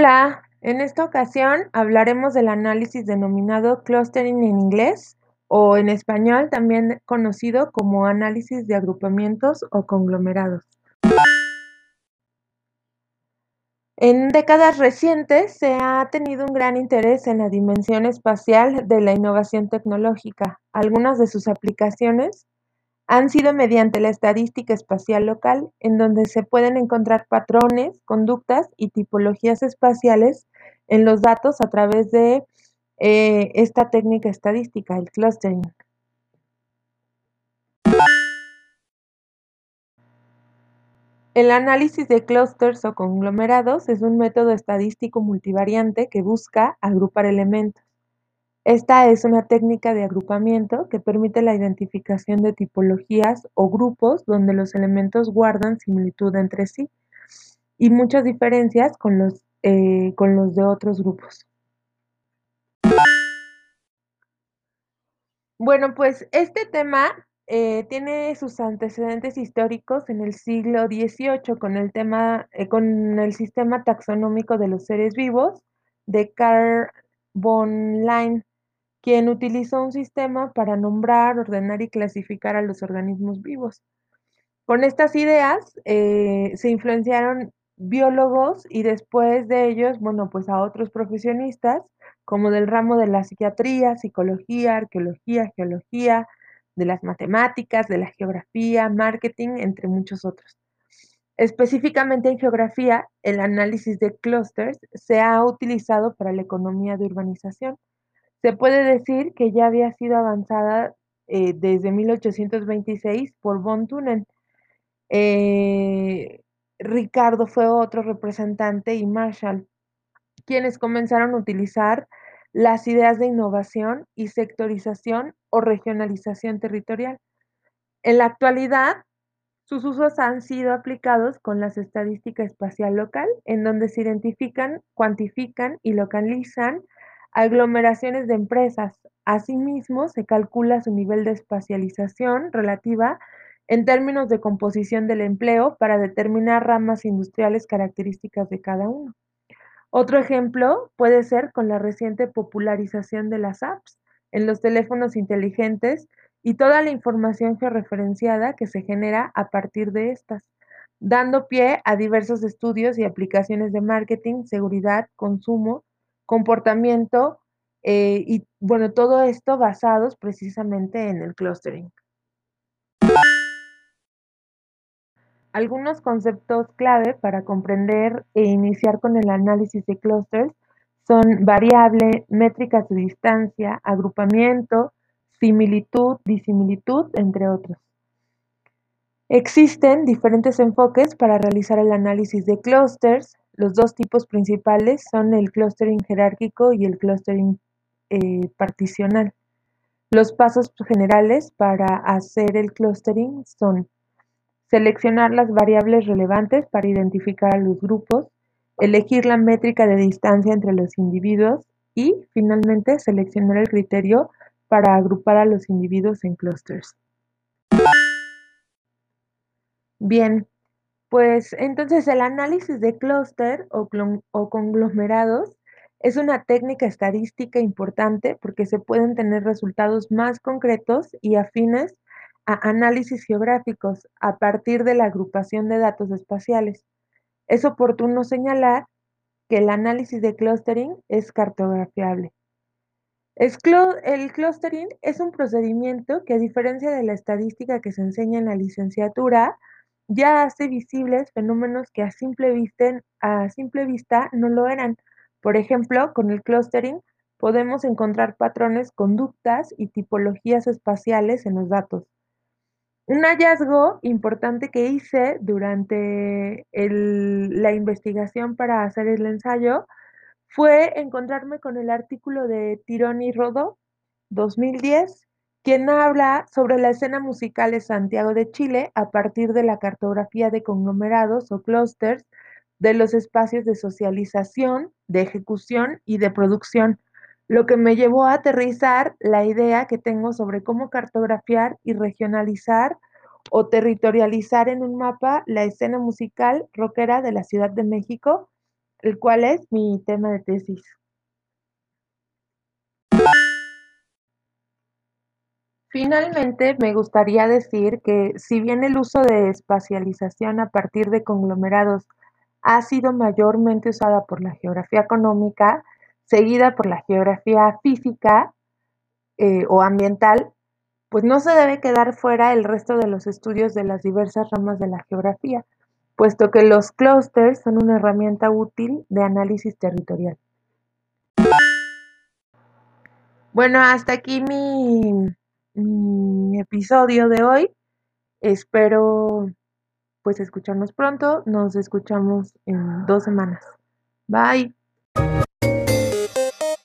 Hola, en esta ocasión hablaremos del análisis denominado clustering en inglés o en español también conocido como análisis de agrupamientos o conglomerados. En décadas recientes se ha tenido un gran interés en la dimensión espacial de la innovación tecnológica. Algunas de sus aplicaciones han sido mediante la estadística espacial local, en donde se pueden encontrar patrones, conductas y tipologías espaciales en los datos a través de eh, esta técnica estadística, el clustering. El análisis de clústeres o conglomerados es un método estadístico multivariante que busca agrupar elementos. Esta es una técnica de agrupamiento que permite la identificación de tipologías o grupos donde los elementos guardan similitud entre sí y muchas diferencias con los, eh, con los de otros grupos. Bueno, pues este tema eh, tiene sus antecedentes históricos en el siglo XVIII con el tema, eh, con el sistema taxonómico de los seres vivos de Carl von Linné quien utilizó un sistema para nombrar, ordenar y clasificar a los organismos vivos. Con estas ideas eh, se influenciaron biólogos y después de ellos, bueno, pues a otros profesionistas, como del ramo de la psiquiatría, psicología, arqueología, geología, de las matemáticas, de la geografía, marketing, entre muchos otros. Específicamente en geografía, el análisis de clústeres se ha utilizado para la economía de urbanización se puede decir que ya había sido avanzada eh, desde 1826 por von Thunen. Eh, Ricardo fue otro representante y Marshall, quienes comenzaron a utilizar las ideas de innovación y sectorización o regionalización territorial. En la actualidad, sus usos han sido aplicados con las estadísticas espacial local, en donde se identifican, cuantifican y localizan aglomeraciones de empresas. Asimismo, se calcula su nivel de espacialización relativa en términos de composición del empleo para determinar ramas industriales características de cada uno. Otro ejemplo puede ser con la reciente popularización de las apps en los teléfonos inteligentes y toda la información georreferenciada que se genera a partir de estas, dando pie a diversos estudios y aplicaciones de marketing, seguridad, consumo, comportamiento eh, y bueno, todo esto basados precisamente en el clustering. Algunos conceptos clave para comprender e iniciar con el análisis de clusters son variable, métricas de distancia, agrupamiento, similitud, disimilitud, entre otros. Existen diferentes enfoques para realizar el análisis de clusters, los dos tipos principales son el clustering jerárquico y el clustering eh, particional. Los pasos generales para hacer el clustering son seleccionar las variables relevantes para identificar a los grupos, elegir la métrica de distancia entre los individuos y, finalmente, seleccionar el criterio para agrupar a los individuos en clusters. Bien, pues entonces el análisis de clúster o, conglomerados es una técnica estadística importante porque se pueden tener resultados más concretos y afines a análisis geográficos a partir de la agrupación de datos espaciales. Es oportuno señalar que el análisis de clustering es cartografiable. El clustering es un procedimiento que a diferencia de la estadística que se enseña en la licenciatura, ya hace visibles fenómenos que a simple vista, no lo eran. Por ejemplo, con el clustering podemos encontrar patrones, conductas y tipologías espaciales en los datos. Un hallazgo importante que hice durante la investigación para hacer el ensayo fue encontrarme con el artículo de Tironi Rodó 2010 quien habla sobre la escena musical de Santiago de Chile a partir de la cartografía de conglomerados o clústeres de los espacios de socialización, de ejecución y de producción, lo que me llevó a aterrizar la idea que tengo sobre cómo cartografiar y regionalizar o territorializar en un mapa la escena musical rockera de la Ciudad de México el cual es mi tema de tesis. Finalmente, me gustaría decir que si bien el uso de espacialización a partir de conglomerados ha sido mayormente usada por la geografía económica, seguida por la geografía física eh, o ambiental, pues no se debe quedar fuera el resto de los estudios de las diversas ramas de la geografía, puesto que los clústeres son una herramienta útil de análisis territorial. Bueno, hasta aquí mi, mi episodio de hoy. Espero pues escucharnos pronto. Nos escuchamos en dos semanas. Bye.